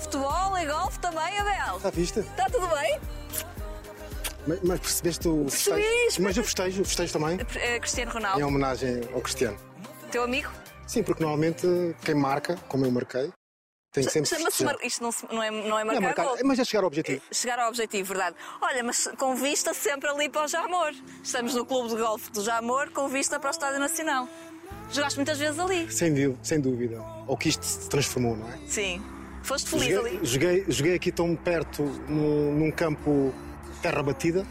softball e golfe também, Abel. Está vista? Está tudo bem? Mas, mas percebeste o Percebi, festejo? Mas o festejo, o festejo também? Eh, Cristiano Em Ronaldo, homenagem ao Cristiano. teu amigo? Sim, porque normalmente quem marca, como eu marquei, tem sempre. Chama-se mar... Isto não, se- não é, não é Não é marcar marcar, gol. mas é chegar ao objetivo. Chegar ao objetivo, verdade. Olha, mas com vista sempre ali para o Jamor. Estamos no clube de golfe do Jamor com vista para o Estádio Nacional. Jogaste muitas vezes ali. Sem, sem dúvida. Ou que isto se transformou, não é? Sim. Foste feliz Joguei, ali. joguei, joguei aqui tão perto no- num campo terra batida,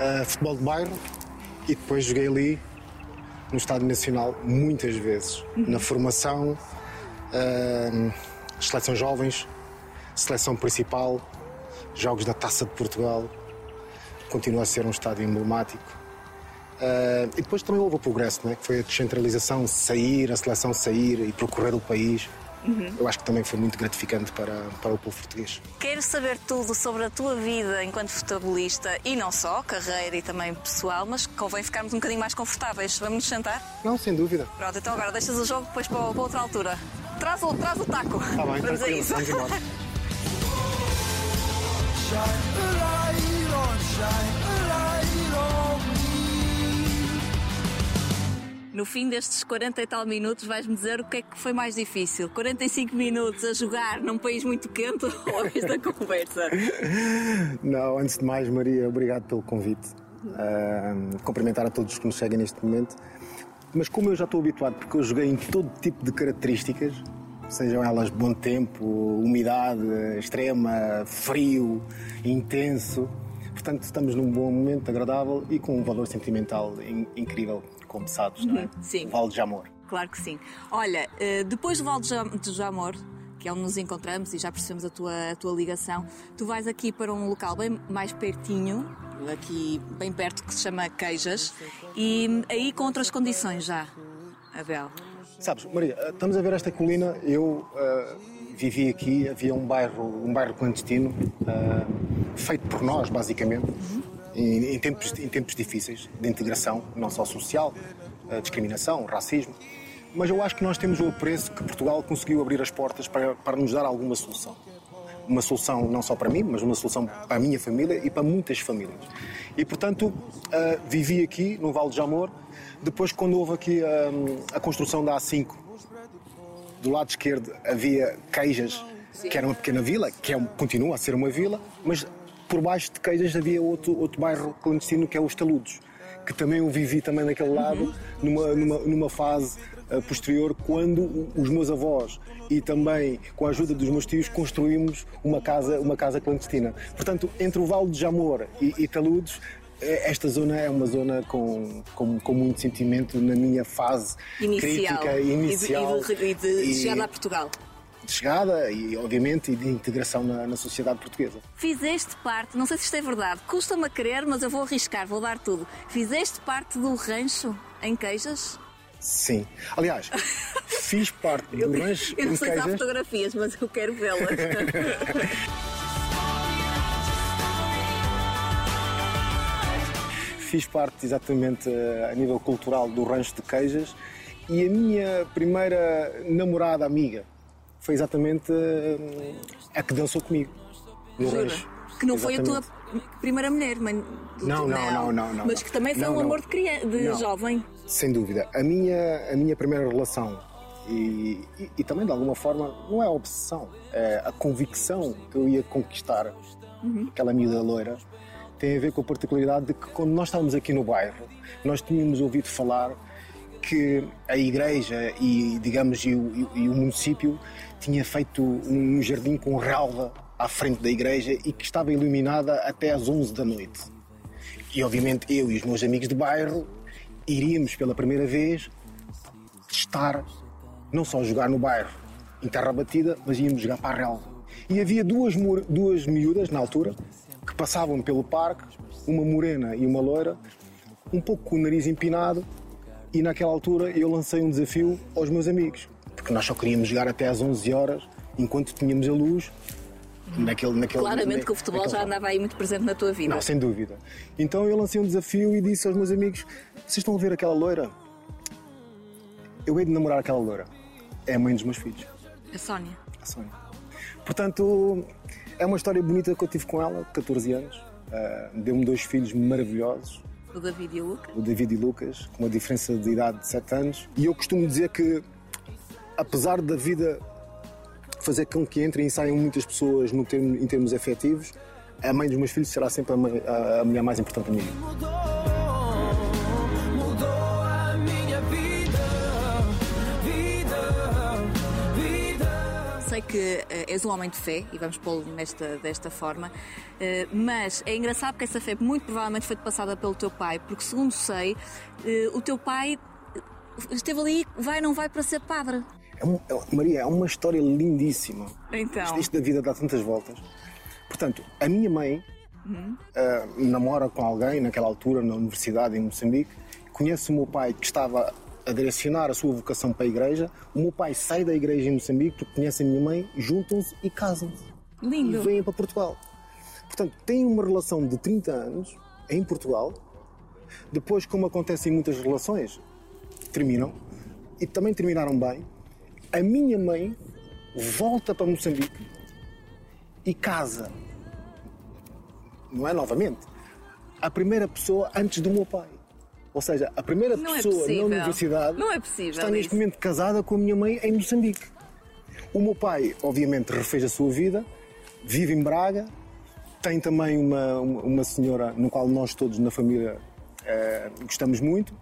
eh, futebol de bairro, e depois joguei ali no Estádio Nacional muitas vezes. Na formação, eh, seleção jovens, seleção principal, jogos da Taça de Portugal. Continua a ser um estádio emblemático. Eh, e depois também houve o progresso, não é? que foi a descentralização, sair, a seleção sair e percorrer o país. Eu acho que também foi muito gratificante para, para o povo português. Quero saber tudo sobre a tua vida enquanto futebolista e não só, carreira e também pessoal, mas convém ficarmos um bocadinho mais confortáveis. Vamos nos sentar? Não, sem dúvida. Pronto, então agora deixas o jogo depois para, para outra altura. Traz o, traz o taco. Está bem, Vamos a isso. vamos embora. No fim destes 40 e tal minutos, vais-me dizer o que é que foi mais difícil? 45 minutos a jogar num país muito quente ou esta conversa? Não, antes de mais, Maria, obrigado pelo convite. Ahm, cumprimentar a todos que nos seguem neste momento. Mas como eu já estou habituado, porque eu joguei em todo tipo de características, sejam elas bom tempo, umidade extrema, frio, intenso, portanto estamos num bom momento agradável e com um valor sentimental in- incrível, como sabes, não é? Sim. Val de Jamor. Claro que sim. Olha, eh, depois do Val de Jamor, que é onde nos encontramos e já percebemos a tua, a tua ligação, tu vais aqui para um local bem mais pertinho, aqui bem perto, que se chama Queijas, e aí com outras condições já, Abel. Sabes, Maria, eh, estamos a ver esta colina. Eu eh, vivi aqui, havia um bairro, um bairro clandestino, eh, feito por nós, basicamente, em, em tempos, em tempos difíceis de integração, não só social, eh, discriminação, racismo. Mas eu acho que nós temos o apreço que Portugal conseguiu abrir as portas para, para nos dar alguma solução. Uma solução não só para mim, mas uma solução para a minha família e para muitas famílias. E, portanto, eh, vivi aqui, no Vale de Jamor. Depois, quando houve aqui eh, a construção da A5, do lado esquerdo havia Queijas, que era uma pequena vila, que é, continua a ser uma vila, mas por baixo de Queijas havia outro, outro bairro clandestino que é os Taludos, que também eu vivi também naquele lado, numa, numa, numa fase eh, posterior, quando os meus avós e também com a ajuda dos meus tios construímos uma casa, uma casa clandestina. Portanto, entre o Vale de Jamor e, e Taludos, eh, esta zona é uma zona com, com, com muito sentimento na minha fase Inicial. crítica E de- inicial E de, e de e chegada a Portugal. De chegada e obviamente e de integração na, na sociedade portuguesa. Fizeste parte, não sei se isto é verdade, custa-me a crer, mas eu vou arriscar, vou dar tudo. Fizeste parte do rancho em Queijas? Sim. Aliás, fiz parte Eu, do rancho eu não sei se há fotografias, mas eu quero vê-las. Fiz parte exatamente eh, a nível cultural do rancho de Queijas e a minha primeira namorada amiga foi exatamente eh, a que dançou comigo no Jura? rancho. Que não foi a tua Exatamente. primeira mulher, mãe? do- Não, não, não, não, não, Mas que também foi um amor de, criança, de jovem. Sem dúvida. A minha, a minha primeira relação e, e, e também de alguma forma não é a obsessão, é a convicção que eu ia conquistar aquela miúda loira tem a ver com a particularidade de que quando nós estávamos aqui no bairro nós tínhamos ouvido falar que a igreja e digamos e o, e o município tinha feito um jardim com relva à frente da igreja e que estava iluminada até às 11 da noite. E obviamente eu e os meus amigos de bairro iríamos pela primeira vez testar, não só jogar no bairro em terra batida, mas íamos jogar para a relva. E havia duas, duas miúdas na altura que passavam pelo parque, uma morena e uma loira, um pouco com o nariz empinado, e naquela altura eu lancei um desafio aos meus amigos, porque nós só queríamos jogar até às 11 horas, enquanto tínhamos a luz. Naquele, naquele, Claramente que o futebol já andava aí muito presente na tua vida. não, sem dúvida. Então eu lancei um desafio e disse aos meus amigos: vocês estão a ver aquela loira? Eu hei de namorar aquela loira. É a mãe dos meus filhos, A Sónia. a Sónia. Portanto, é uma história bonita que eu tive com ela, 14 anos. Uh, Deu-me dois filhos maravilhosos. O David e o Lucas? O David e Lucas, com uma diferença de idade de 7 anos. E eu costumo dizer que, apesar da vida fazer com que entrem e saiam muitas pessoas no termo, em termos afetivos, a mãe dos meus filhos será sempre a, mãe, a, a mulher mais importante para mim. Que uh, és um homem de fé, e vamos pô-lo nesta, desta forma, uh, mas é engraçado que essa fé muito provavelmente foi passada pelo teu pai, porque segundo sei, uh, o teu pai esteve ali, vai ou não vai para ser padre. É um, é, Maria, é uma história lindíssima. Então. Isto, isto, da vida dá tantas voltas. Portanto, a minha mãe uhum. namora com alguém naquela altura na universidade em Moçambique, conhece o meu pai que estava a direcionar a sua vocação para a igreja. O meu pai sai da igreja em Moçambique porque conhece a minha mãe, juntam-se e casam-se. Lindo. E vêm para Portugal. Portanto, têm uma relação de 30 anos em Portugal. Depois, como acontece em muitas relações, terminam. E também terminaram bem. A minha mãe volta para Moçambique e casa. Não é novamente. A primeira pessoa antes do meu pai. Ou seja, a primeira não é pessoa é na universidade não é possível está neste isso. momento casada com a minha mãe em Moçambique. O meu pai, obviamente, refez a sua vida, vive em Braga, tem também uma, uma senhora no qual nós todos na família eh, gostamos muito,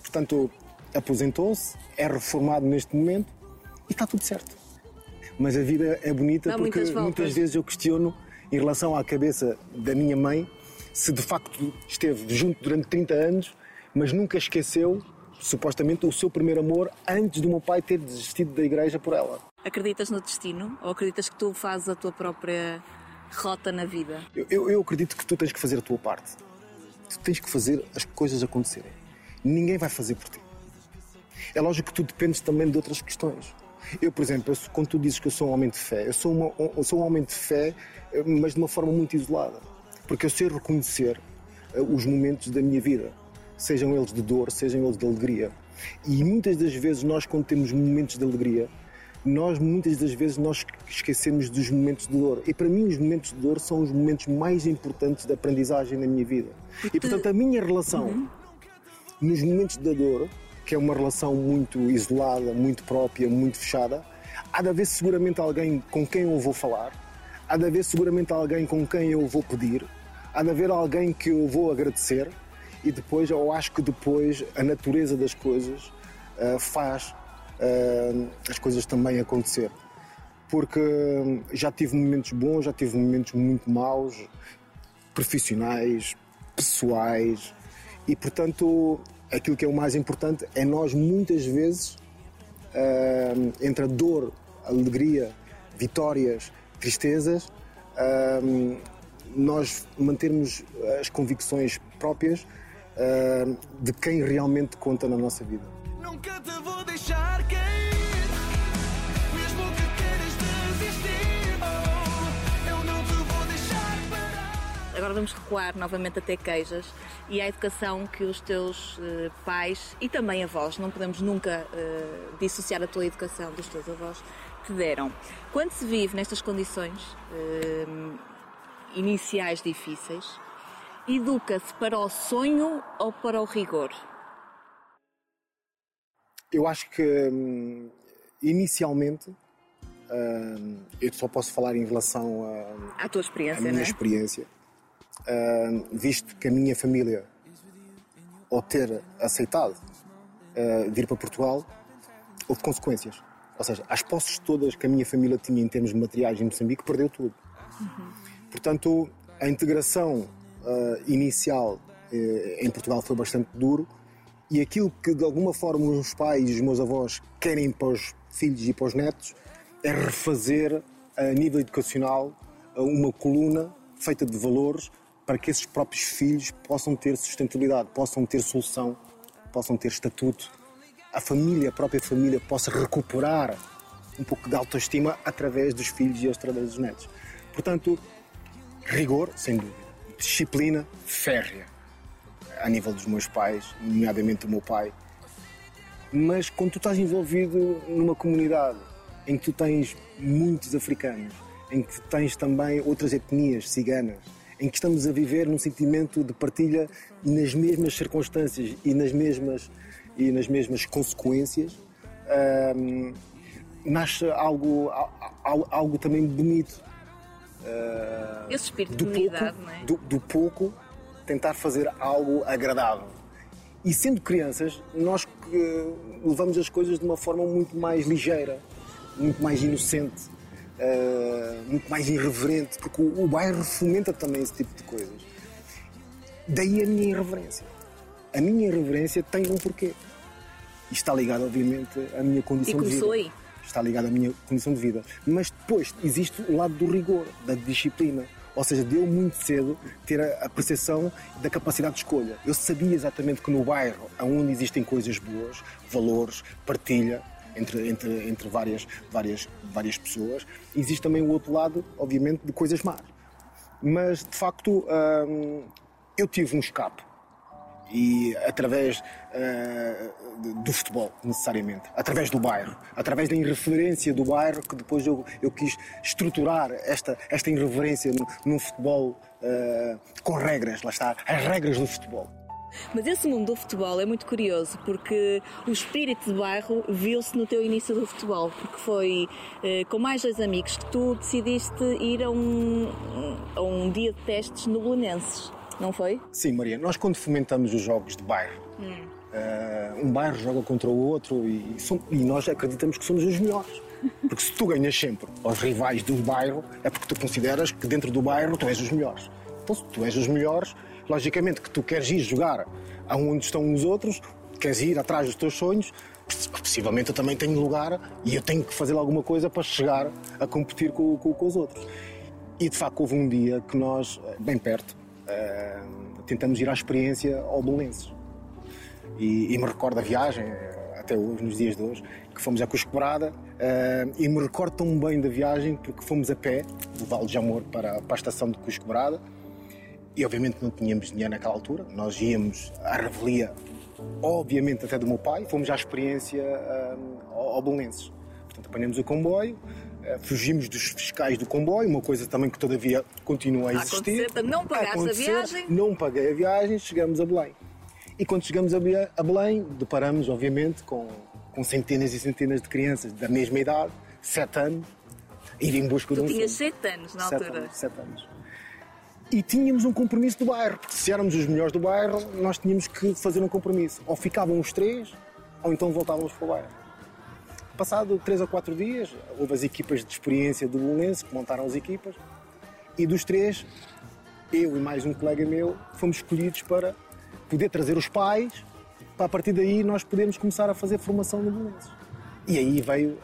portanto, aposentou-se, é reformado neste momento e está tudo certo. Mas a vida é bonita Dá porque muitas, muitas vezes eu questiono em relação à cabeça da minha mãe se de facto esteve junto durante 30 anos mas nunca esqueceu, supostamente, o seu primeiro amor antes do meu pai ter desistido da igreja por ela. Acreditas no destino ou acreditas que tu fazes a tua própria rota na vida? Eu, eu, eu acredito que tu tens que fazer a tua parte. Tu tens que fazer as coisas acontecerem. Ninguém vai fazer por ti. É lógico que tu dependes também de outras questões. Eu, por exemplo, eu, quando tu dizes que eu sou um homem de fé, eu sou, uma, eu sou um homem de fé, mas de uma forma muito isolada. Porque eu sei reconhecer eh, os momentos da minha vida sejam eles de dor, sejam eles de alegria. E muitas das vezes nós quando temos momentos de alegria, nós muitas das vezes nós esquecemos dos momentos de dor. E para mim os momentos de dor são os momentos mais importantes da aprendizagem na minha vida. E portanto a minha relação uhum. nos momentos da dor, que é uma relação muito isolada, muito própria, muito fechada, há de haver seguramente alguém com quem eu vou falar, há de haver seguramente alguém com quem eu vou pedir, há de haver alguém que eu vou agradecer e depois eu acho que depois a natureza das coisas uh, faz uh, as coisas também acontecer. Porque já tive momentos bons, já tive momentos muito maus, profissionais, pessoais, e portanto aquilo que é o mais importante é nós muitas vezes uh, entre a dor, a alegria, vitórias, tristezas, nós mantermos as convicções próprias uh, de quem realmente conta na nossa vida. Nunca te vou deixar cair, mesmo que queiras desistir. Oh, eu não te vou deixar parar. Agora vamos recuar novamente até Queijas e a educação que os teus uh, pais e também avós, não podemos nunca uh, dissociar a tua educação dos teus avós, te deram. Quando se vive nestas condições uh, iniciais difíceis, educa-se para o sonho ou para o rigor? Eu acho que hum, inicialmente hum, eu só posso falar em relação à tua experiência, à minha é? experiência, hum, visto que a minha família, ao ter aceitado vir para Portugal, houve consequências. Ou seja, as posses todas que a minha família tinha em termos de materiais em Moçambique, perdeu tudo. Uhum. Portanto, a integração uh, inicial uh, em Portugal foi bastante duro. E aquilo que de alguma forma os pais e os meus avós querem para os filhos e para os netos é refazer a nível educacional uma coluna feita de valores para que esses próprios filhos possam ter sustentabilidade, possam ter solução, possam ter estatuto, a família, a própria família possa recuperar um pouco de autoestima através dos filhos e através dos netos. Portanto, rigor, sem dúvida disciplina férrea a nível dos meus pais, nomeadamente o meu pai. Mas quando tu estás envolvido numa comunidade em que tu tens muitos africanos, em que tens também outras etnias ciganas, em que estamos a viver num sentimento de partilha nas mesmas circunstâncias e nas mesmas, e nas mesmas consequências, hum, nasce algo, algo, algo também bonito. Uh, Esse espírito de unidade, pouco, não é? Do, do pouco, tentar fazer algo agradável. E sendo crianças, nós uh, levamos as coisas de uma forma muito mais ligeira, muito mais inocente, uh, muito mais irreverente, porque o, o bairro fomenta também esse tipo de coisas. Daí a minha irreverência. A minha irreverência tem um porquê. E está ligado, obviamente, à minha condição e de vida. Aí. Está ligado à minha condição de vida. Mas depois existe o lado do rigor, da disciplina. Ou seja, deu muito cedo ter a, percepção da capacidade de escolha. Eu sabia exatamente que no bairro, onde existem coisas boas, valores, partilha, entre, entre, entre várias, várias, várias pessoas. Existe também o outro lado, obviamente, de coisas más. Mas, de facto, hum, eu tive um escape. E através uh, do futebol, necessariamente. Através do bairro. Através da irreferência do bairro, que depois eu, eu quis estruturar esta, esta irreverência num futebol uh, com regras. Lá está, as regras do futebol. Mas esse mundo do futebol é muito curioso porque o espírito de bairro viu-se no teu início do futebol, porque foi eh, com mais dois amigos que tu decidiste ir a um, a um dia de testes no Belenenses, não foi? Sim, Maria. Nós quando fomentamos os jogos de bairro, hum. uh, um bairro joga contra o outro e, e nós acreditamos que somos os melhores. Porque se tu ganhas sempre aos rivais do bairro, é porque tu consideras que dentro do bairro tu és os melhores. Então, se tu és os melhores, logicamente que tu queres ir jogar aonde estão os outros, queres ir atrás dos teus sonhos, possivelmente eu também tenho lugar e eu tenho que fazer alguma coisa para chegar a competir com, com, com os outros. E de facto houve um dia que nós, bem perto, uh, tentamos ir à experiência ao Belenenses. E, e, me recordo a viagem, até hoje, nos dias de hoje, que fomos a Cusquebrada uh, e me recordo tão bem da viagem porque fomos a pé do Vale de Amor para, para a estação de Cusquebrada e obviamente não tínhamos dinheiro naquela altura. Nós íamos à revelia, obviamente até do meu pai, fomos à experiência um, ao Belenenses. Portanto, apanhamos o comboio, uh, fugimos dos fiscais do comboio, uma coisa também que todavia continua a existir. Não pagaste a, viagem? Não paguei a viagem, chegamos a Belém. E quando chegamos a Belém, deparamos, obviamente, com, com centenas e centenas de crianças da mesma idade, sete anos, ir em busca tu de um sete anos na sete altura? Anos, sete anos e tínhamos um compromisso do bairro, porque se éramos os melhores do bairro, nós tínhamos que fazer um compromisso. Ou ficavam os três, ou então voltávamos para o bairro. Passado três ou quatro dias, houve as equipas de experiência do Belenense que montaram as equipas, e dos três, eu e mais um colega meu, fomos escolhidos para poder trazer os pais, para a partir daí nós podermos começar a fazer formação no Belenense. E aí veio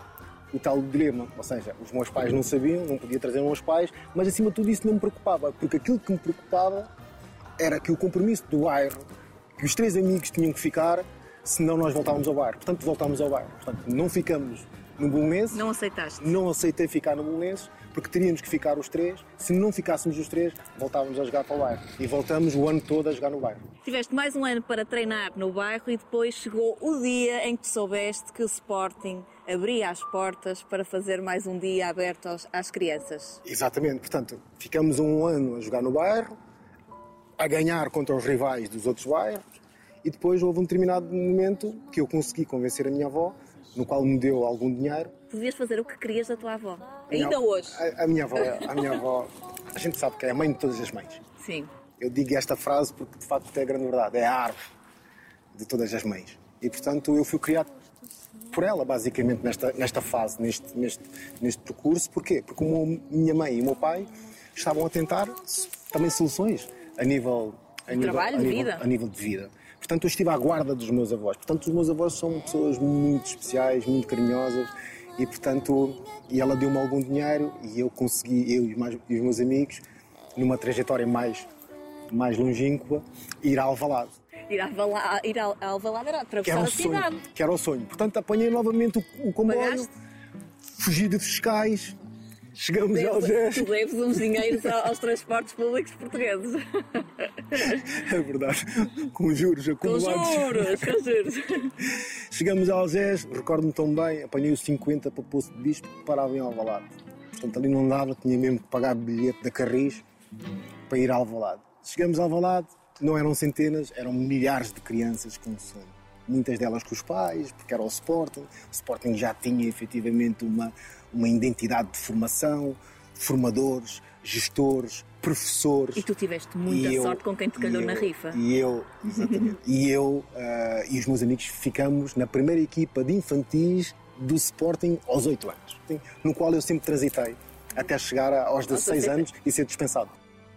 o tal dilema. Ou seja, os meus pais não sabiam, não podia trazer os meus pais, mas acima de tudo isso não me preocupava, porque aquilo que me preocupava era que o compromisso do bairro, que os três amigos tinham que ficar, senão nós voltávamos ao bairro. Portanto, voltámos ao bairro. Portanto, não ficamos no Bolonense. Não aceitaste? Não aceitei ficar no Bolonense, porque teríamos que ficar os três. Se não ficássemos os três, voltávamos a jogar para o bairro. E voltamos o ano todo a jogar no bairro. Tiveste mais um ano para treinar no bairro e depois chegou o dia em que soubeste que o Sporting abria as portas para fazer mais um dia aberto aos, às crianças. Exatamente. Portanto, ficamos um ano a jogar no bairro, a ganhar contra os rivais dos outros bairros e depois houve um determinado momento que eu consegui convencer a minha avó, no qual me deu algum dinheiro podias fazer o que querias da tua avó. Ainda hoje. A, a, minha avó, a minha avó, a gente sabe que é a mãe de todas as mães. Sim. Eu digo esta frase porque de facto é a grande verdade, é a árvore de todas as mães. E portanto eu fui criado por ela, basicamente, nesta, nesta fase, neste, neste, neste percurso. Porquê? Porque a minha mãe e o meu pai estavam a tentar também soluções a nível, a nível, Trabalho, a nível, vida. A nível de vida. Portanto, eu estive à guarda dos meus avós. Portanto, os meus avós são pessoas muito especiais, muito carinhosas e portanto e ela deu-me algum dinheiro e eu consegui, eu e, mais, e os meus amigos, numa trajetória mais, mais longínqua, ir a Alvalade. Ir a Alvalade, ir a Alvalade era atravessar a cidade. que era o sonho. Portanto, apanhei novamente o, o comboio, Pagaste? fugi de fiscais, Chegamos Deve, ao Algés. Tu deves uns dinheiros aos transportes públicos portugueses. É verdade. Com juros acumulados. Com juros, com juros. Chegamos ao Algés, recordo-me tão bem, apanhei o 50 para o Poço de Bispo parava em Alvalade. Portanto, ali não dava, tinha mesmo que pagar bilhete da Carris para ir ao Alvalade. Chegamos ao Alvalade, não eram centenas, eram milhares de crianças com sonho. Muitas delas com os pais, porque era o Sporting. O Sporting já tinha efetivamente uma, uma identidade de formação, formadores, gestores, professores. E tu tiveste muita eu- sorte com quem te calhou e na eu- rifa. E eu, exatamente. e eu ah, e os meus amigos ficamos na primeira equipa de infantis do Sporting aos 8 anos, no qual eu sempre transitei, até chegar aos 16 sempre- anos e ser dispensado.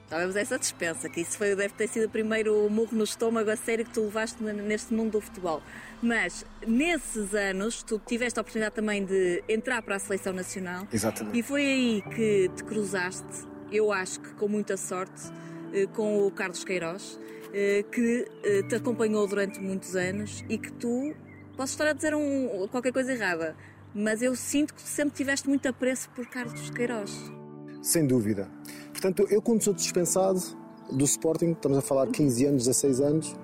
Estávamos essa dispensa, que isso foi, deve ter sido o primeiro murro no estômago a sério que tu levaste neste mundo do futebol. Mas nesses anos tu tiveste a oportunidade também de entrar para a seleção nacional. Exatamente. E foi aí que te cruzaste, eu acho que com muita sorte, eh, com o Carlos Queiroz, eh, que eh, te acompanhou durante muitos anos e que tu, posso estar a dizer um- qualquer coisa errada, mas eu sinto que sempre tiveste muito apreço por Carlos Queiroz. Sem dúvida. Portanto, eu quando sou dispensado do Sporting, estamos a falar 15 anos, 16 anos,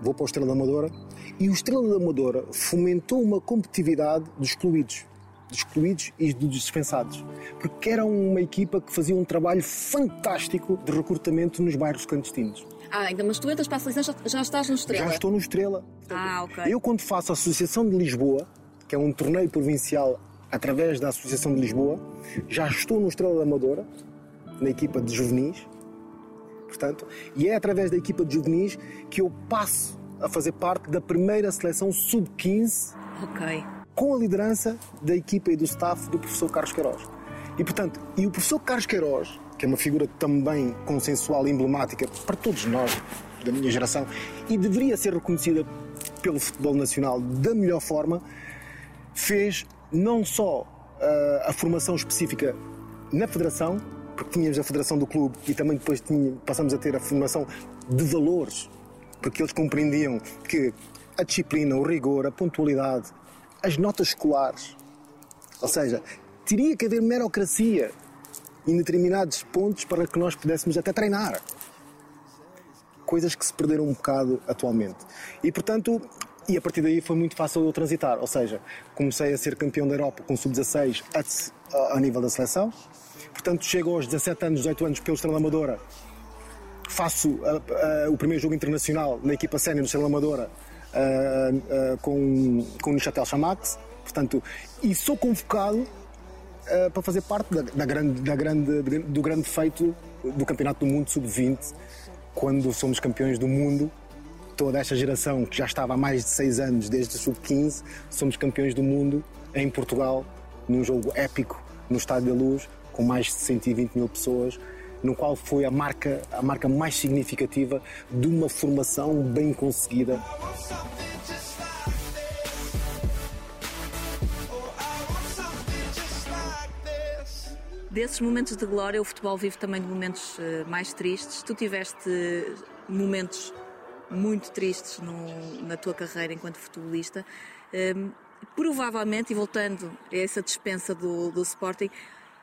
vou para o Estrela da Amadora, e o Estrela da Amadora fomentou uma competitividade dos excluídos, dos excluídos e dos dispensados, porque era uma equipa que fazia um trabalho fantástico de recrutamento nos bairros clandestinos. Ah, ainda, mas tu entras para a seleção já, já estás no Estrela. Já estou no Estrela. Ah, ok. Eu, quando faço a Associação de Lisboa, que é um torneio provincial através da Associação de Lisboa, já estou no Estrela da Amadora, na equipa de juvenis, portanto, e é através da equipa de juvenis que eu passo a fazer parte da primeira seleção sub-15 Ok. com a liderança da equipa e do staff do professor Carlos Queiroz. E, portanto, e o professor Carlos Queiroz, que é uma figura também consensual e emblemática para todos nós, da minha geração, e deveria ser reconhecida pelo futebol nacional da melhor forma, fez não só ah, a formação específica na federação, porque tínhamos a federação do clube e também depois tinha- passamos a ter a formação de valores, porque eles compreendiam que a disciplina, o rigor, a pontualidade, as notas escolares, ou seja, teria que haver merocracia em determinados pontos para que nós pudéssemos até treinar. Coisas que se perderam um bocado atualmente. E portanto, e a partir daí foi muito fácil eu transitar. Ou seja, comecei a ser campeão da Europa com sub-16 a, a- a nível da seleção. Portanto, chego aos 17 anos, 18 anos pelo Estrela Amadora. Faço ah, ah, o primeiro jogo internacional na equipa sénior do Estrela Amadora com, com o Neuchâtel Chamax. Portanto, e sou convocado para fazer parte da, da grande, da grande, do grande feito do Campeonato do Mundo Sub-20, quando somos campeões do mundo. Toda esta geração que já estava há mais de seis anos, desde o Sub-15, somos campeões do mundo em Portugal, num jogo épico no Estádio da Luz, com mais de 120 mil pessoas, no qual foi a marca, a marca mais significativa de uma formação bem conseguida Desses momentos de glória, o futebol vive também de momentos eh, mais tristes. Tu tiveste momentos muito tristes no- na tua carreira enquanto futebolista. Ehm, provavelmente, e voltando a essa dispensa do, do Sporting,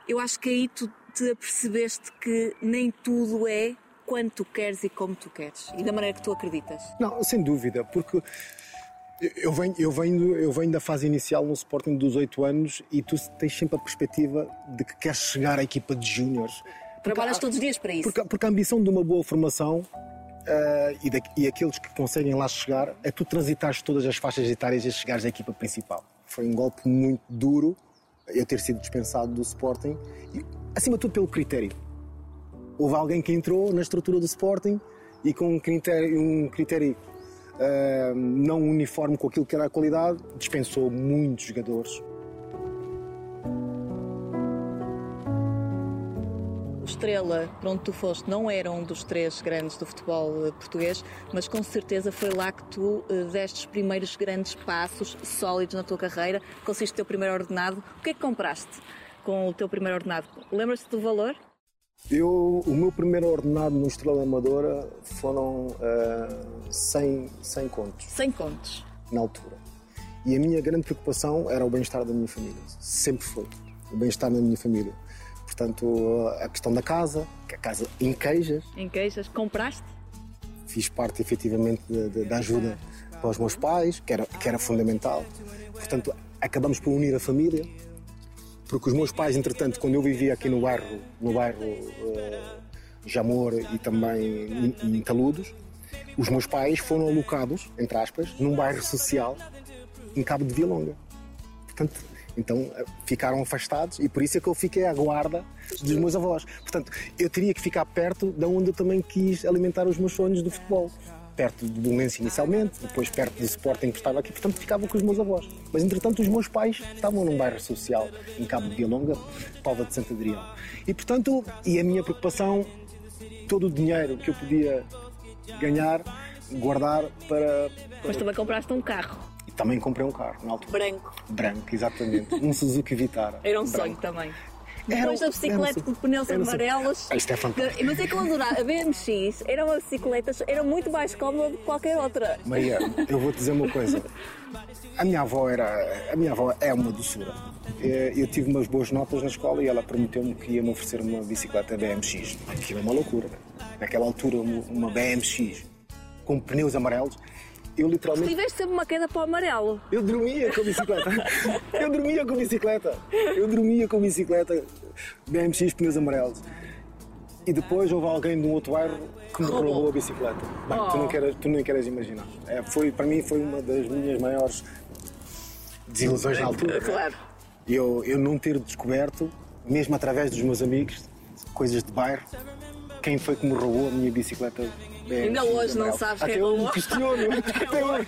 eu acho que aí tu te apercebeste que nem tudo é quando tu queres e como tu queres e da maneira que tu acreditas. Não, sem dúvida, porque eu venho, eu, venho, eu venho da fase inicial no Sporting dos 8 anos e tu tens sempre a perspectiva de que queres chegar à equipa de júniores. Trabalhas todos os dias para isso. Porque, porque a ambição de uma boa formação eh, e, da- e aqueles que conseguem lá chegar é tu transitares todas as faixas etárias e chegares à equipa principal. Foi um golpe muito duro eu ter sido dispensado do Sporting, e, acima de tudo pelo critério. Houve alguém que entrou na estrutura do Sporting e com um critério, um critério eh, não uniforme com aquilo que era a qualidade, dispensou muitos jogadores. Estrela, para onde tu foste, não era um dos três grandes do futebol eh, português, mas com certeza foi lá que tu eh, deste os primeiros grandes passos sólidos na tua carreira, conseguiste o teu primeiro ordenado. O que é que compraste com o teu primeiro ordenado? Lembras-te do valor? Eu, o meu primeiro ordenado no Estrela Amadora foram eh, 100, 100 contos. 100 contos. na altura. E a minha grande preocupação era o bem-estar da minha família. Sempre foi. O bem-estar da minha família. Portanto, a questão da casa, que a casa em queijas, Em queixas, compraste? fiz parte efetivamente de- de- da ajuda para os meus pais, que era, que era fundamental. Portanto, acabamos por unir a família. porque os meus pais, entretanto, quando eu vivia aqui no bairro, no bairro uh, Jamor e também em, em Taludos, os meus pais foram alocados, entre aspas, num bairro social em Cabo de Vilonga. Portanto, então eh, ficaram afastados e por isso é que eu fiquei à guarda dos meus avós. Portanto, eu teria que ficar perto da onde eu também quis alimentar os meus sonhos do futebol. Perto do Bolonense inicialmente, depois perto do Sporting que estava aqui, portanto ficava com os meus avós. Mas entretanto os meus pais estavam num bairro social em Cabo de Vilonga, Palva de Santo Adrião. E portanto, e a minha preocupação, todo o dinheiro que eu podia ganhar, guardar para. para... Mas também compraste um carro. E também comprei um carro na altura. Branco. Branco, exatamente. Um Suzuki Vitara. Era um branco. sonho também. Depois da bicicleta com pneus amarelos. Ah, Isto é fantástico. Mas é que eu adorava. A BMX era uma bicicleta, era muito mais cómoda do que qualquer outra. Maria, eu vou te dizer uma coisa. A minha avó era. A minha avó é uma doçura. Eh, Eu tive umas boas notas na escola e ela prometeu-me que ia me oferecer uma bicicleta BMX. Aquilo é uma loucura. Naquela altura, uma BMX com pneus amarelos. Eu literalmente. Tiveste sempre uma queda para o amarelo. Eu dormia com a bicicleta. Eu dormia com a bicicleta. Eu dormia com a bicicleta BMX pneus amarelos. E depois houve alguém de um outro bairro que me Roubou. a bicicleta. Bem, tu, não queres, tu nem queres imaginar. É, foi, para mim foi uma das minhas maiores desilusões na altura. Claro. Eu, eu não ter descoberto, mesmo através dos meus amigos, coisas de bairro, quem foi que me roubou a minha bicicleta BMX Ainda hoje não sabes Até quem eu me questiono. Até hoje.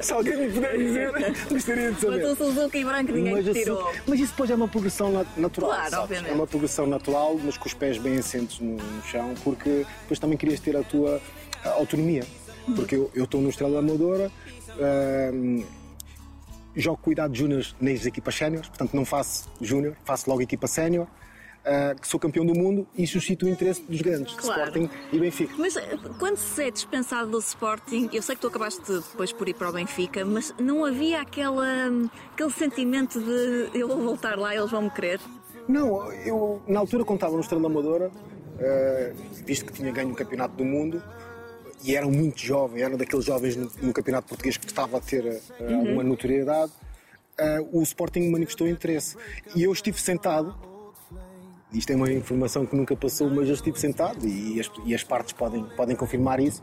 Se alguém me puder dizer, gostaria de saber. Mas o Suzuki branco ninguém Mas, assim- tirou. mas isso depois é uma progressão na- natural. Claro, sabes? obviamente. É uma progressão natural, mas com os pés bem assentos no, no chão, porque depois também querias ter a tua autonomia. Porque eu estou no Estrela Amadora, ahm, jogo cuidado júniores nas equipas séniores, portanto não faço júnior, faço logo equipa sénior. Ah, que sou campeão do mundo e suscito o interesse dos grandes, Claro. Sporting e Benfica. Mas eh, quando se é dispensado do Sporting, eu sei que tu acabaste depois por ir para o Benfica, mas não havia aquela, aquele sentimento de eu vou voltar lá, eles vão me querer. Não, eu na altura contava no Estrela Amadora, eh, visto que tinha ganho o Campeonato do Mundo e era muito jovem, era daqueles jovens no, no Campeonato Português que estava a ter eh, alguma notoriedade, eh, o Sporting manifestou interesse. E eu estive sentado, isto é uma informação que nunca passou, mas eu estive sentado e as, e as partes podem, podem confirmar isso.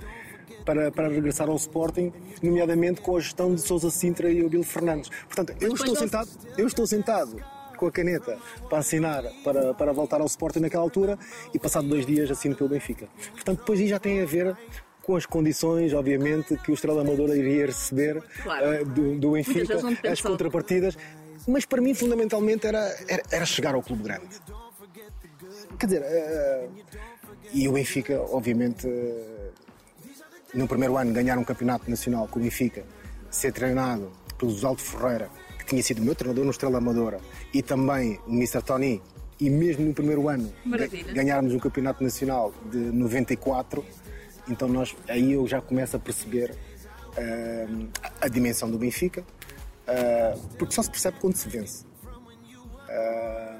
Para, para regressar ao Sporting, nomeadamente com a gestão de Sousa Sintra e o Bill Fernandes. Portanto, eu estou sentado, eu estou sentado com a caneta para assinar para, para voltar ao Sporting naquela altura e passado dois dias assino pelo Benfica. Portanto, depois aí já tem a ver com as condições, obviamente, que o Estrela Amadora iria receber Claro. eh, do, do Benfica, as contrapartidas. Mas para mim, fundamentalmente, era, era, era chegar ao clube grande. Quer dizer, eh, e o Benfica, obviamente, eh, no primeiro ano ganhar um campeonato nacional com o Benfica, ser treinado pelo Osvaldo Ferreira, que tinha sido meu treinador no Estrela Amadora, e também o Mr. Tony, e mesmo no primeiro ano Maravilha. ga- ganharmos um campeonato nacional de 94, então nós, aí eu já começo a perceber eh, a dimensão do Benfica, porque só se percebe quando se vence. Ah,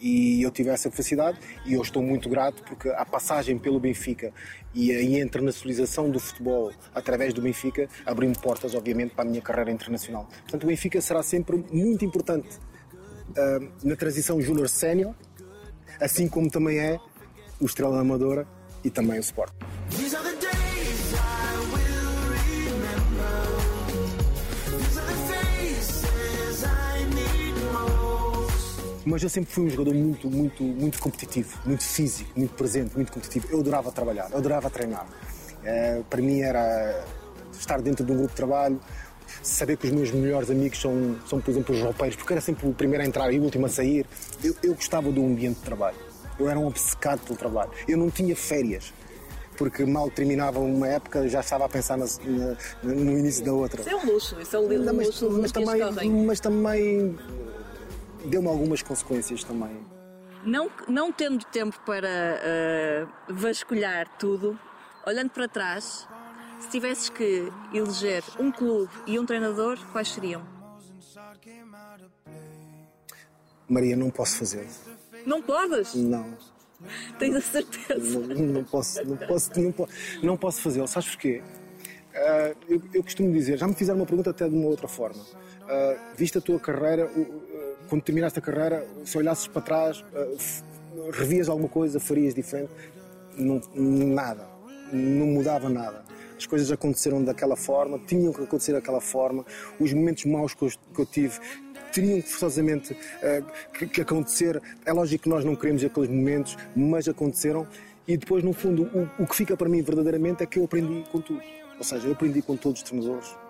e eu tive essa felicidade e eu estou muito grato porque a passagem pelo Benfica e a internacionalização do futebol através do Benfica abriu-me portas, obviamente, para a minha carreira internacional. Portanto, o Benfica será sempre muito importante ah, na transição júnior-sénior, assim como também é o Estrela Amadora e também o Sport. Mas eu sempre fui um jogador muito, muito, muito competitivo, muito físico, muito presente, muito competitivo. Eu adorava trabalhar, eu adorava treinar. Eh, para mim era estar dentro de um grupo de trabalho, saber que os meus melhores amigos são, são por exemplo, os roupeiros, porque era sempre o primeiro a entrar e o último a sair. Eu, eu gostava do ambiente de trabalho. Eu era um obcecado pelo trabalho. Eu não tinha férias. Porque mal terminava uma época, já estava a pensar na- na- no início da outra. Isso é um luxo, isso é mas, luxo mas que correm. também, mas também deu-me algumas consequências também. Não, não tendo tempo para eh, vasculhar tudo, olhando para trás, se tivesses que eleger um clube e um treinador, quais seriam? Maria, não posso fazer. Não podes? Não. Tens a certeza. Não, não posso, não posso, não posso, não posso fazê-lo. Sabes porquê? Ah, eu, eu costumo dizer, já me fizeram uma pergunta até de uma outra forma. Ah, vista a tua carreira, quando terminaste a carreira, se olhasses para trás, eh, revias alguma coisa, farias diferente? Não, nada. Não mudava nada. As coisas aconteceram daquela forma, tinham que acontecer daquela forma. Os momentos maus que eu, que eu tive que forçosamente eh, que, que acontecer. É lógico que nós não queremos aqueles momentos, mas aconteceram. E depois, no fundo, o, o que fica para mim verdadeiramente é que eu aprendi com tudo. Ou seja, eu aprendi com todos os treinadores.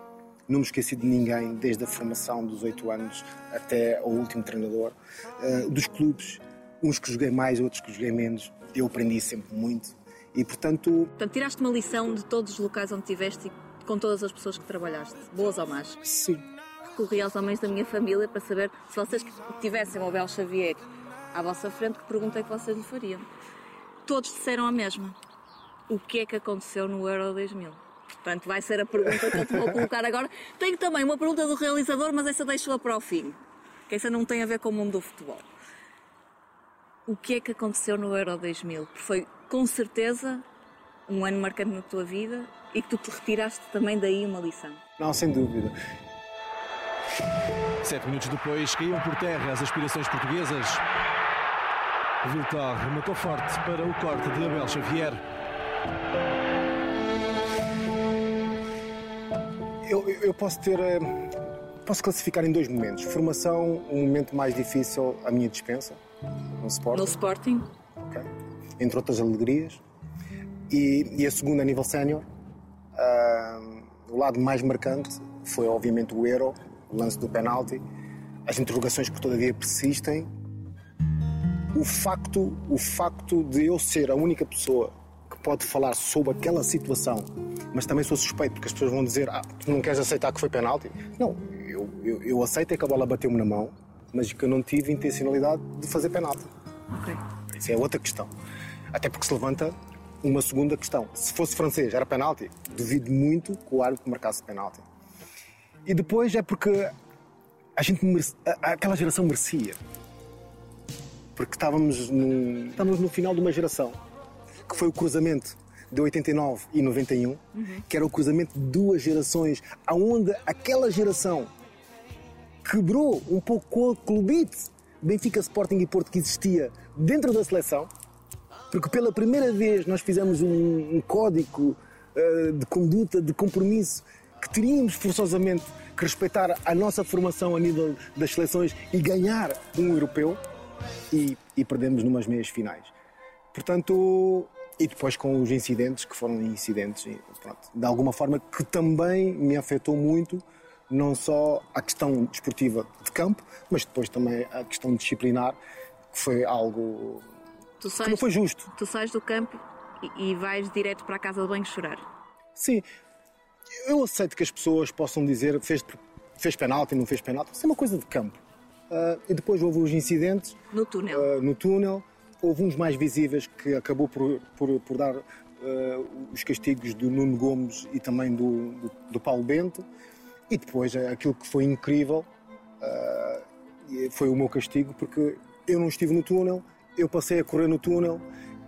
Não me esqueci de ninguém, desde a formação dos oito anos até ao último treinador. Eh, dos clubes, uns que joguei mais, outros que joguei menos. Eu aprendi sempre muito. E, portanto, Portanto, tiraste uma lição de todos os locais onde estiveste e com todas as pessoas que trabalhaste, boas ou más. sim, Recorri aos homens da minha família para saber se vocês tivessem o Abel Xavier à vossa frente, que pergunta é que vocês lhe fariam. Todos disseram a mesma. O que é que aconteceu no Euro 2000? Portanto, vai ser a pergunta que eu te vou colocar agora. Tenho também uma pergunta do realizador, mas essa deixo-a para o fim. Que essa não tem a ver com o mundo do futebol. O que é que aconteceu no Euro 2000? Porque foi, com certeza, um ano marcante na tua vida e que tu te retiraste também daí uma lição. não, sem dúvida. Sete minutos depois caíam por terra as aspirações portuguesas. Viltor rematou forte para o corte de Abel Xavier. Eu, eu- posso ter. eh, Posso classificar em dois momentos. Formação, um momento mais difícil, a minha dispensa, no Sport, No Sporting, ok? entre outras alegrias. E, e a segunda, a nível sénior, ah, o lado mais marcante foi, obviamente, o Euro, o lance do penalti. As interrogações que todavia persistem. O facto, o facto de eu ser a única pessoa que pode falar sobre aquela situação, mas também sou suspeito, porque as pessoas vão dizer: Ah, tu não queres aceitar que foi penalti? Não, eu, eu, eu aceito é que a bola bateu-me na mão, mas que eu não tive intencionalidade de fazer penalti. ok. Isso é outra questão. Até porque se levanta uma segunda questão. Se fosse francês, era penalti? Duvido muito que o árbitro marcasse penalti. E depois é porque a gente merece- a- aquela geração merecia. Porque estávamos no, estávamos no final de uma geração que foi o cruzamento de 89 e 91, que era o cruzamento de duas gerações, aonde aquela geração quebrou um pouco o clubite Benfica, Sporting e Porto que existia dentro da seleção, porque pela primeira vez nós fizemos um, um código eh, de conduta, de compromisso, que teríamos forçosamente que respeitar a nossa formação a nível das seleções e ganhar um europeu, e, e perdemos numas meias finais. Portanto, e depois com os incidentes, que foram incidentes, pronto, de alguma forma, que também me afetou muito, não só a questão desportiva de campo, mas depois também a questão disciplinar, que foi algo Tu que sais, não foi justo. tu sais do campo e, e vais direto para a casa de banho chorar. Sim, eu aceito que as pessoas possam dizer fez, fez penalti, não fez penalti, isso é uma coisa de campo. Ah, e depois houve os incidentes No túnel. ah, no túnel, houve uns mais visíveis que acabou por, por, por dar ah, os castigos do Nuno Gomes e também do, do, do Paulo Bento. E depois ah, aquilo que foi incrível e foi o meu castigo, porque eu não estive no túnel, eu passei a correr no túnel,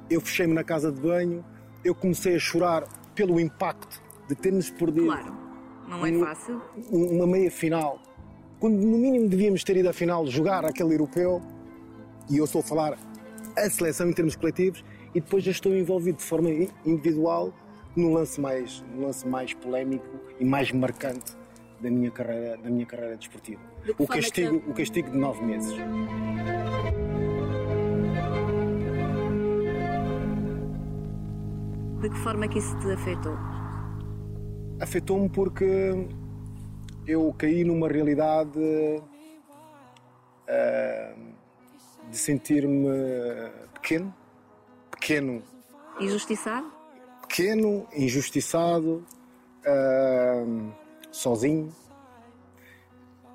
eu fechei-me na casa de banho, eu comecei a chorar pelo impacto de termos perdido Claro, não é Hum. fácil. um- uma meia final, quando no mínimo devíamos ter ido à final jogar aquele europeu, e eu estou a falar a seleção em termos coletivos, e depois já estou envolvido de forma individual no lance mais, no lance mais polémico e mais marcante da minha carreira, da minha carreira desportiva. De O é que castigo, o castigo de nove meses. De que forma é que isso te afetou? afetou-me porque eu caí numa realidade ah, de sentir-me pequeno, pequeno, Injustiçado? pequeno, injustiçado, ah, sozinho,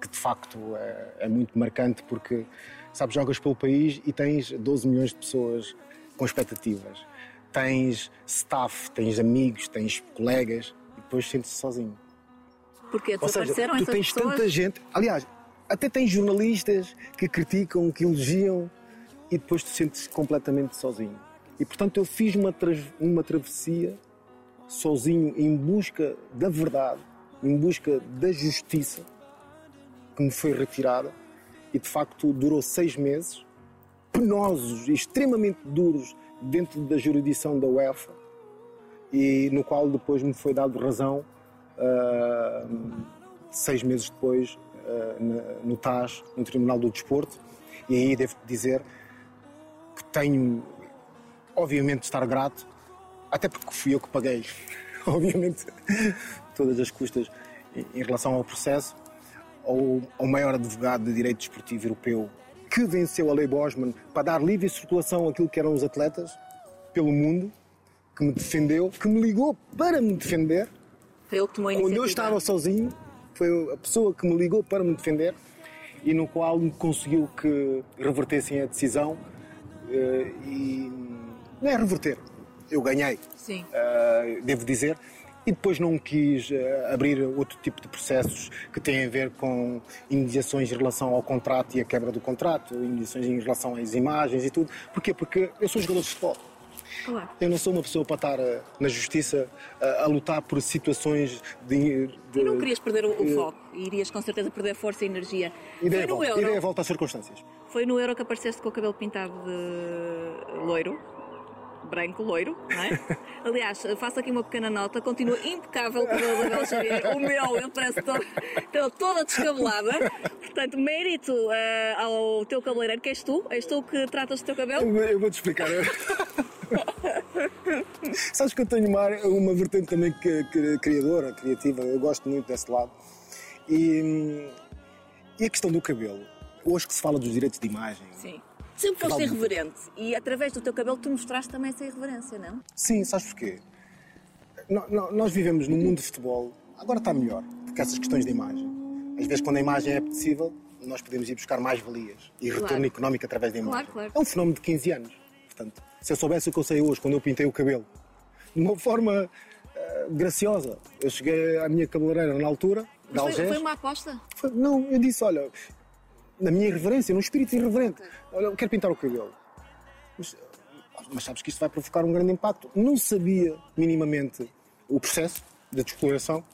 que de facto é, é muito marcante porque, sabes, jogas pelo país e tens 12 milhões de pessoas com expectativas. Tens staff, tens amigos, tens colegas e depois sentes-te sozinho. Porque Ou seja, tu tens pessoas? tanta gente. Aliás, até tens jornalistas que criticam, que elogiam e depois te sentes completamente sozinho. E portanto eu fiz uma, tra- uma travessia sozinho em busca da verdade, em busca da justiça que me foi retirada e de facto durou seis meses, penosos extremamente duros dentro da jurisdição da UEFA, e no qual depois me foi dado razão ah, seis meses depois no TAS, no Tribunal do Desporto, e aí devo dizer que tenho, obviamente, de estar grato, até porque fui eu que paguei, obviamente, todas as custas em, relação ao processo, ao, ao maior advogado de direito desportivo europeu que venceu a lei Bosman para dar livre circulação àquilo que eram os atletas pelo mundo, que me defendeu, que me ligou para me defender, Foi ele que tomou a onde eu iniciativa. estava sozinho, foi a pessoa que me ligou para me defender e no qual me conseguiu que revertessem a decisão eh, e não é reverter, eu ganhei, Sim. eh, devo dizer, e depois não quis eh, abrir outro tipo de processos que têm a ver com indiciações em relação ao contrato e a quebra do contrato, indiciações em relação às imagens e tudo. Porquê? Porque eu sou jogador de futebol. Claro. Eu não sou uma pessoa para estar eh, na justiça eh, a lutar por situações de. de E não querias perder o, o eh, foco. Irias com certeza perder força e energia. Ideia Foi no volta, Euro. ideia volta às circunstâncias. Foi no Euro que apareceste com o cabelo pintado de loiro. Branco, loiro, não é? Aliás, faço aqui uma pequena nota, continua impecável o cabelo da Bela Xavier. O meu, ele parece todo, toda descabelada. Portanto, mérito eh, ao teu cabeleireiro, que és tu. És tu que tratas do teu cabelo. Eu, eu vou-te explicar. Sabes que eu tenho uma, uma vertente também que, que- criadora, criativa, eu gosto muito desse lado. E, e a questão do cabelo, hoje que se fala dos direitos de imagem, Sim. Sempre foste Totalmente. irreverente e através do teu cabelo tu mostraste também essa irreverência, não? Sim, sabes porquê? No- no- Nós vivemos num mundo de futebol, agora está melhor, porque essas questões de imagem. Às vezes, quando a imagem é apetecível, nós podemos ir buscar mais valias e retorno Claro. económico através da imagem. Claro, claro. É um fenómeno de 15 anos. Portanto, se eu soubesse o que eu sei hoje, quando eu pintei o cabelo, de uma forma eh, graciosa, eu cheguei à minha cabeleireira na altura, Mas foi, foi uma aposta? Foi- Não, eu disse, olha, na minha irreverência, num espírito irreverente, olha, eu quero pintar o cabelo. Mas, mas sabes que isto vai provocar um grande impacto. Não sabia minimamente o processo de descoloração.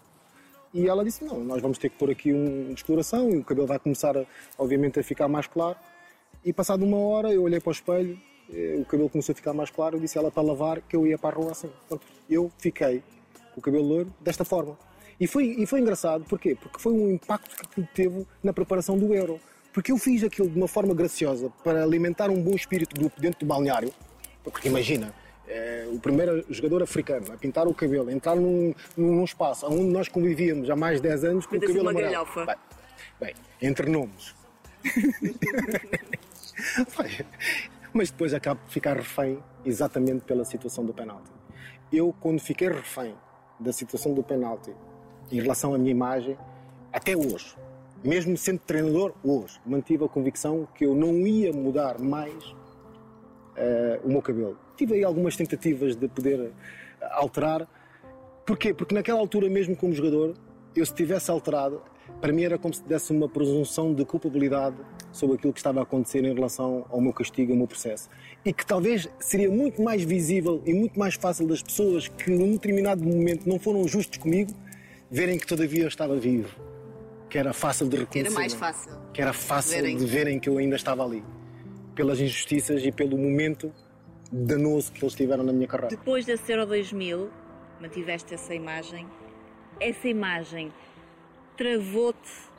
E ela disse, não, nós vamos ter que pôr aqui um de descoloração e o cabelo vai começar, a, obviamente, a ficar mais claro. E passado uma hora, eu olhei para o espelho, o cabelo começou a ficar mais claro, eu disse ela para lavar que eu ia para a rua assim. Portanto, eu fiquei com o cabelo loiro desta forma. E foi, e foi engraçado, porquê? Porque foi um impacto que aquilo teve na preparação do Euro. Porque eu fiz aquilo de uma forma graciosa para alimentar um bom espírito do- dentro do balneário. Porque imagina, eh, o primeiro jogador africano a pintar o cabelo, entrar num, num espaço onde nós convivíamos há mais de 10 anos com o ser cabelo uma amarelo. galhofa. Bem, bem, entre nomes. Mas depois acabo de ficar refém exatamente pela situação do penalti. Eu, quando fiquei refém da situação do penalti em relação à minha imagem, até hoje, mesmo sendo treinador, hoje, mantive a convicção que eu não ia mudar mais eh, o meu cabelo. Tive aí algumas tentativas de poder eh, alterar. Porquê? Porque naquela altura, mesmo como jogador, eu se tivesse alterado, para mim era como se desse uma presunção de culpabilidade sobre aquilo que estava a acontecer em relação ao meu castigo, ao meu processo. E que talvez seria muito mais visível e muito mais fácil das pessoas que num determinado momento não foram justos comigo, verem que todavia eu estava vivo. Que era fácil de reconhecer. Era mais fácil. Que era fácil Verem. de verem que eu ainda estava ali. Pelas injustiças e pelo momento danoso que eles tiveram na minha carreira. Depois desse Euro 2000, mantiveste essa imagem. Essa imagem travou-te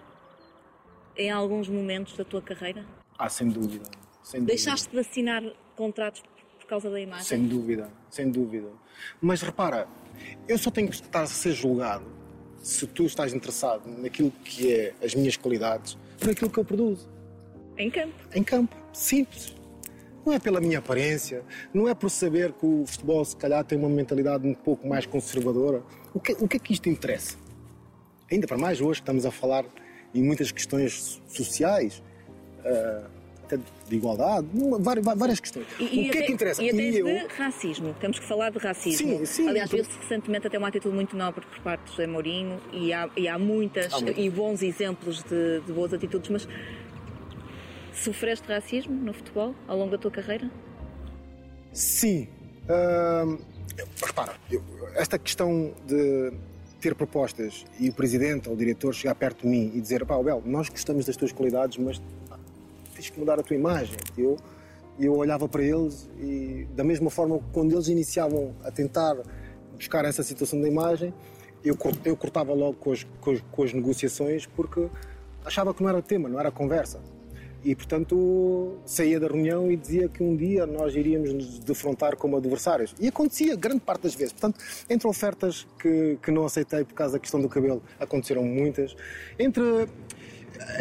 em alguns momentos da tua carreira? Ah, sem dúvida. Sem dúvida. Deixaste de assinar contratos por causa da imagem? Sem dúvida, sem dúvida. Mas repara, eu só tenho que estar a ser julgado se tu estás interessado naquilo que é as minhas qualidades, por aquilo que eu produzo. Em campo. Em campo, simples. Não é pela minha aparência, não é por saber que o futebol se calhar tem uma mentalidade um pouco mais conservadora. O que, o que é que isto interessa? Ainda para mais hoje estamos a falar em muitas questões sociais, ah, até de igualdade, várias, várias questões. o que é até- que interessa? E até eu, de racismo. Temos que falar de racismo. Sim, sim. Aliás, viu-se recentemente até uma atitude muito nobre por parte de José Mourinho e há, e há muitas Há e bons exemplos de, de boas atitudes, mas sofreste racismo no futebol ao longo da tua carreira? Sim. Ahm, repara, eu- esta questão de ter propostas e o presidente ou o diretor chegar perto de mim e dizer: pá, Bel, nós gostamos das tuas qualidades, mas tens que mudar a tua imagem. Eu, eu olhava para eles e, da mesma forma, quando eles iniciavam a tentar buscar essa situação da imagem, eu, eu cortava logo com as, com as- com as negociações porque achava que não era tema, não era conversa. E, portanto, saía da reunião e dizia que um dia nós iríamos nos defrontar como adversários. E acontecia grande parte das vezes. Portanto, entre ofertas que, que não aceitei por causa da questão do cabelo, aconteceram muitas. Entre.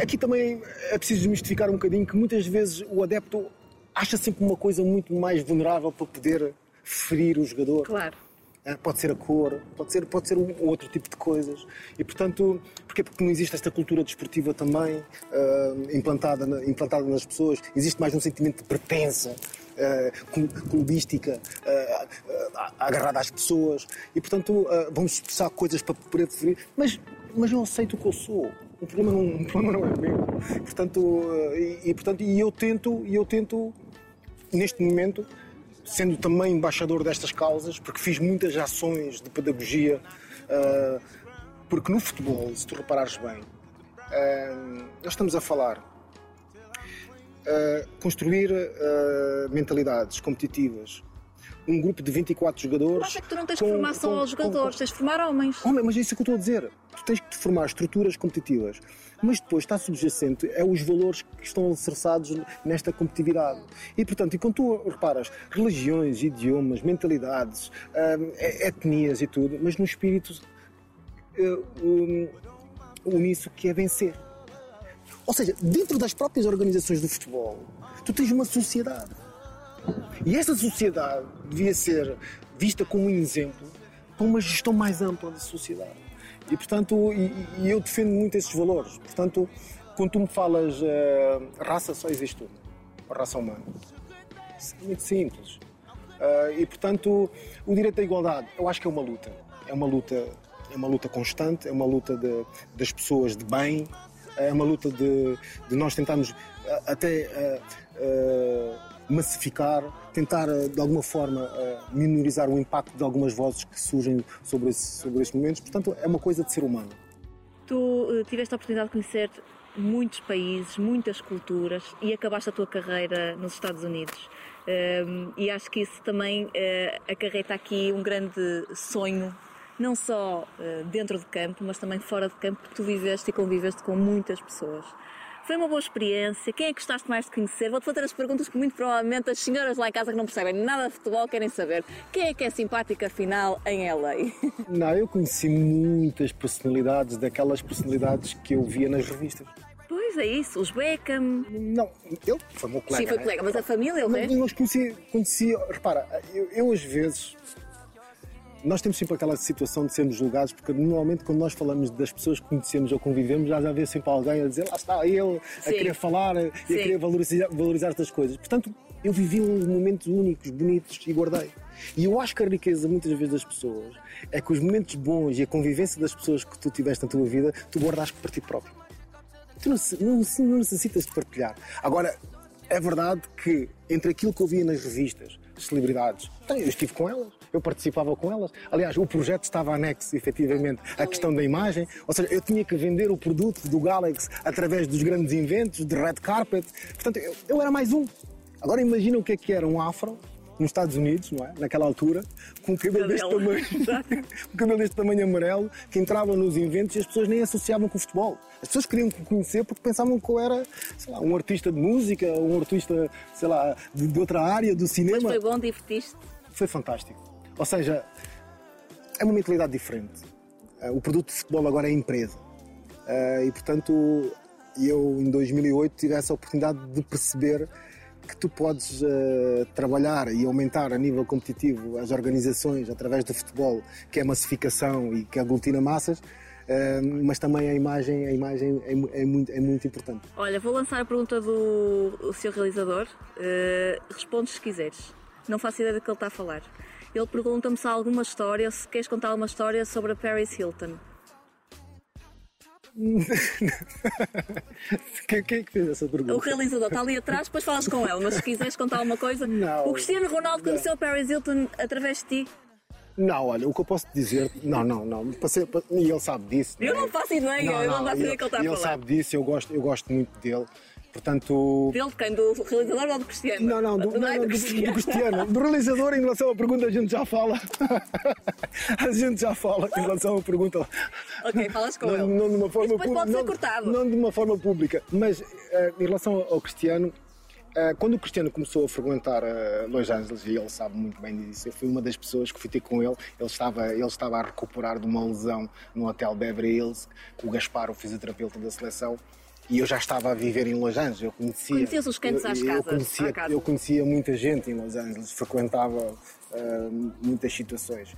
Aqui também é preciso desmistificar um bocadinho que muitas vezes o adepto acha sempre uma coisa muito mais vulnerável para poder ferir o jogador. Claro. Ah, Pode ser a cor, pode ser, pode ser um outro tipo de coisas. E, portanto, porquê? Porque não existe esta cultura desportiva também ah, implantada, na- implantada nas pessoas. Existe mais um sentimento de pertença, clu- clubística, ah, agarrada às pessoas. E, portanto, vamos expressar coisas para poder ferir. Mas, mas eu aceito o que eu sou. O problema não, o problema não é meu. Portanto, e, e, portanto, e eu tento, e eu tento neste momento, sendo também embaixador destas causas, porque fiz muitas ações de pedagogia, ah, porque no futebol, se tu reparares bem, ah, nós estamos a falar ah, construir mentalidades competitivas. Um grupo de 24 jogadores. Mas é que tu não tens com- formar só com- aos com- jogadores, tens de formar homens. Homem, mas é isso que eu estou a dizer. Tu tens que formar estruturas competitivas. Mas depois está subjacente é os valores que estão alicerçados nesta competitividade. E, portanto, e quando tu reparas religiões, idiomas, mentalidades, hum, etnias e tudo, mas no espírito eh, uníssono que é vencer. Ou seja, dentro das próprias organizações do futebol, tu tens uma sociedade. E essa sociedade devia ser vista como um exemplo para uma gestão mais ampla da sociedade. E, portanto, e, e eu defendo muito esses valores. Portanto, quando tu me falas eh, raça, só existe uma. A raça humana. Muito simples. Ah, e, portanto, o direito à igualdade, eu acho que é uma luta. É uma luta, é uma luta constante, é uma luta de- das pessoas de bem, é uma luta de, de nós tentarmos ah, até ah, massificar, tentar ah, de alguma forma ah, minorizar o impacto de algumas vozes que surgem sobre, sobre esses momentos. Portanto, é uma coisa de ser humano. Tu eh, tiveste a oportunidade de conhecer muitos países, muitas culturas e acabaste a tua carreira nos Estados Unidos. Ehm, e acho que isso também eh, acarreta aqui um grande sonho, não só eh, dentro de campo, mas também fora de campo, porque tu viveste e conviveste com muitas pessoas. Foi uma boa experiência. Quem é que gostaste mais de conhecer? Vou-te fazer as perguntas que muito provavelmente as senhoras lá em casa que não percebem nada de futebol querem saber. Quem é que é simpática afinal em LA? Não, eu conheci muitas personalidades, daquelas personalidades que eu via nas revistas. Pois é isso, os Beckham. Não, ele foi meu colega. Sim, foi né? colega, mas a família, o Mas resto? nós conheci, conheci, repara, eu, eu às vezes. Nós temos sempre aquela situação de sermos julgados, porque normalmente quando nós falamos das pessoas que conhecemos ou convivemos, já vê sempre alguém a dizer lá está ele, a querer falar e a querer valorizar, valorizar estas coisas. Portanto, eu vivi uns momentos únicos, bonitos e guardei. E eu acho que a riqueza muitas vezes das pessoas é que os momentos bons e a convivência das pessoas que tu tiveste na tua vida, tu guardaste para ti próprio. Tu não, não, não necessitas de partilhar. Agora, é verdade que entre aquilo que eu via nas revistas, as celebridades, então, eu estive com elas, eu participava com elas. Aliás, o projeto estava anexo, efetivamente, à questão da imagem. Ou seja, eu tinha que vender o produto do Galaxy através dos grandes eventos, de red carpet. Portanto, eu, eu era mais um. Agora imagina o que é que era um afro nos Estados Unidos, não é? Naquela altura, com o cabelo deste tamanho, com o cabelo deste tamanho amarelo, que entrava nos eventos e as pessoas nem associavam com o futebol. As pessoas queriam o conhecer porque pensavam que eu era, sei lá, um artista de música, um artista, sei lá, de, de outra área, do Mas cinema. foi bom, divertiste? Foi fantástico. Ou seja, é uma mentalidade diferente. Eh, O produto de futebol agora é empresa. Eh, E, portanto, eu em 2008 tive essa oportunidade de perceber que tu podes eh, trabalhar e aumentar a nível competitivo as organizações através do futebol, que é massificação e que aglutina massas, eh, mas também a imagem, a imagem é, é muito, é muito importante. Olha, vou lançar a pergunta do seu realizador. Eh, responde se quiseres. Não faço ideia do que ele está a falar. Ele pergunta-me se há alguma história, se queres contar uma história sobre a Paris Hilton. Quem, quem é que fez essa pergunta? O realizador está ali atrás, depois falas com ele, mas se quiseres contar alguma coisa. Não. O Cristiano Ronaldo conheceu a Paris Hilton através de ti. Não, olha, o que eu posso dizer. Não, não, não. Passei, pa- e ele sabe disso. Eu não faço ideia, eu não faço ideia ele- que ele está a ele falar. sabe disso, eu gosto, eu gosto muito dele. Portanto, Dele de quem? Do realizador ou do Cristiano? não, não, do, não, Ai, não, do, do Cristiano. Do realizador, em relação à pergunta, a gente já fala. a gente já fala em relação à pergunta. Ok, falas com não, ele. Não de uma forma ser não- cortado. Não de uma forma pública. Mas eh, em relação ao Cristiano, eh, quando o Cristiano começou a frequentar eh, Los Angeles, e ele sabe muito bem disso, eu fui uma das pessoas que fui ter com ele. Ele estava, ele estava a recuperar de uma lesão no hotel Beverly Hills, com o Gaspar, o fisioterapeuta da seleção. E eu já estava a viver em Los Angeles, eu conhecia. Conhecias os cantos eu, às eu casas, conhecia, à casa. eu conhecia muita gente em Los Angeles, frequentava eh, muitas situações.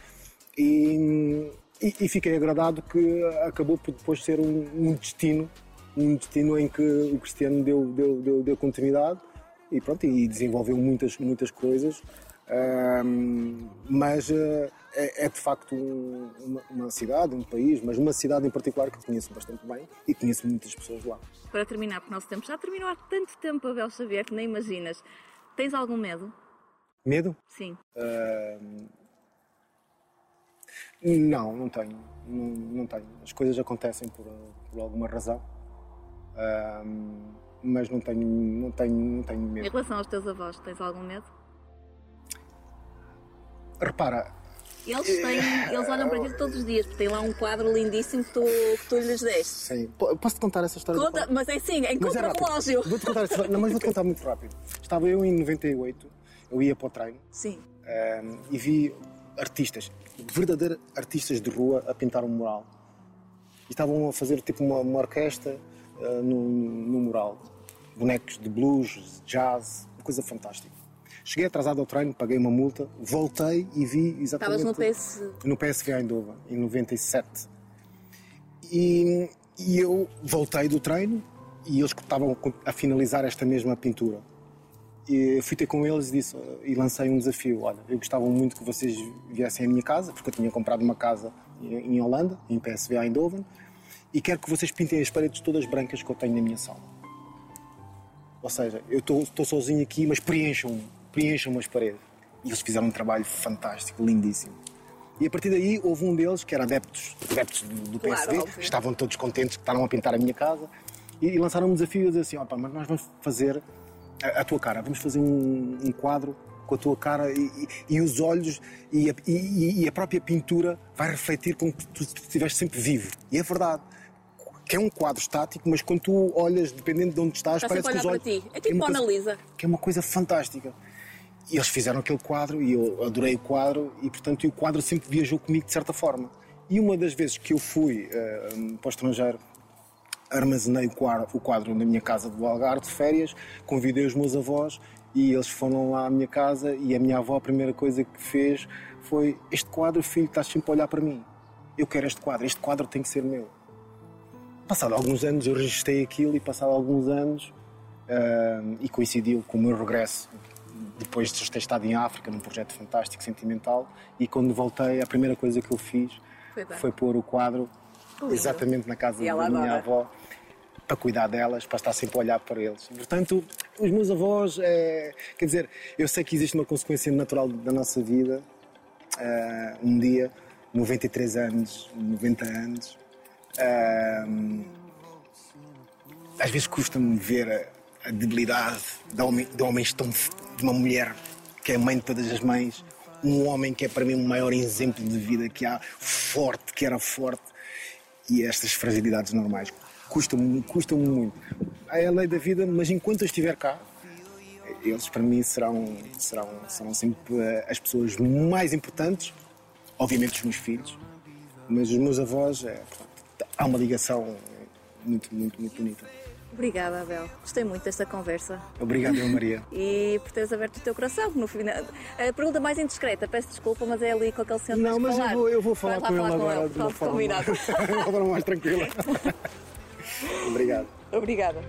E, e, e fiquei agradado que acabou por depois ser um, um destino, um destino em que o Cristiano deu, deu, deu, deu continuidade e pronto, e desenvolveu muitas, muitas coisas. Mas eh, é, é de facto um- uma, uma cidade, um país, mas uma cidade em particular que conheço bastante bem e conheço muitas pessoas lá. Para terminar, porque o nosso tempo já terminou há tanto tempo, Abel Xavier, que nem imaginas. Tens algum medo? Medo? Sim. Ahm, não, não tenho. Não, não tenho. As coisas acontecem por, por alguma razão. Ahm, mas não tenho, não tenho, não tenho Em medo. relação aos teus avós, tens algum medo? Repara, Eles têm, eles olham para ti todos os dias, porque tem lá um quadro lindíssimo que tu, que tu lhes deste. sim, po- posso-te contar essa história? Conta, mas é assim, em é rápido. contra-relógio. Vou-te contar essa história. Não, mas vou-te contar muito rápido. Estava eu em 98, eu ia para o treino Sim. ahm, e vi artistas, verdadeiros artistas de rua, a pintar um mural. E estavam a fazer tipo uma, uma orquestra ah, no, no mural. Bonecos de blues, jazz, uma coisa fantástica. Cheguei atrasado ao treino, paguei uma multa, voltei e vi exatamente. Estavas no PS. No PSV Eindhoven, em 97. E, e eu voltei do treino e eles estavam a finalizar esta mesma pintura. E fui ter com eles e, disse, e lancei um desafio. Olha, eu gostava muito que vocês viessem à minha casa, porque eu tinha comprado uma casa em em Holanda, em PSV Eindhoven, e quero que vocês pintem as paredes todas brancas que eu tenho na minha sala. Ou seja, eu estou sozinho aqui, mas preencham-me, preencham-me as paredes. E eles fizeram um trabalho fantástico, lindíssimo. E a partir daí houve um deles que era adeptos, adeptos do, do Claro, estavam todos contentes que estavam a pintar a minha casa e, e lançaram um desafio a dizer assim: opa, mas nós vamos fazer a, a tua cara, vamos fazer um, um quadro com a tua cara e, e- e os olhos e a, e- a própria pintura vai refletir como que tu estiveste sempre vivo. E é verdade. Que é um quadro estático, mas quando tu olhas, dependendo de onde estás, Está parece que os olhos. para ti. É tipo uma Mona Lisa. que é uma coisa fantástica. E eles fizeram aquele quadro e eu adorei o quadro e, portanto, o quadro sempre viajou comigo de certa forma. E uma das vezes que eu fui eh, para o estrangeiro, armazenei o quadro, na minha casa do Algarve de férias, convidei os meus avós e eles foram lá à minha casa e a minha avó a primeira coisa que fez foi este quadro, filho, estás sempre a olhar para mim. Eu quero este quadro, este quadro tem que ser meu. Passado alguns anos eu registrei aquilo e passado alguns anos ah, e coincidiu com o meu regresso depois de ter estado em África num projeto fantástico, sentimental e quando voltei a primeira coisa que eu fiz Foi foi pôr o quadro Lindo. exatamente na casa da minha avó para cuidar delas, para estar sempre a olhar para eles. Portanto, os meus avós, é, quer dizer, eu sei que existe uma consequência natural da nossa vida. Ah, um dia, 93 anos, 90 anos, ah, às vezes custa-me ver a, a debilidade de, homem, de homens tão. De uma mulher que é mãe de todas as mães, um homem que é para mim o maior exemplo de vida que há, forte, que era forte, e estas fragilidades normais. Custa-me custa muito. É a lei da vida, mas enquanto eu estiver cá, eles para mim serão, serão, serão sempre eh, as pessoas mais importantes, obviamente os meus filhos, mas os meus avós, é, portanto, há uma ligação muito, muito, muito bonita. Obrigada, Abel. Gostei muito desta conversa. Obrigado, eu, Maria. E por teres aberto o teu coração. No final, a pergunta mais indiscreta, peço desculpa, mas é ali com aquele centro Não, mas eu falar. vou, eu vou falar com ele agora ele. de uma Pronto, forma combinado. forma mais tranquila. Obrigado. Obrigada.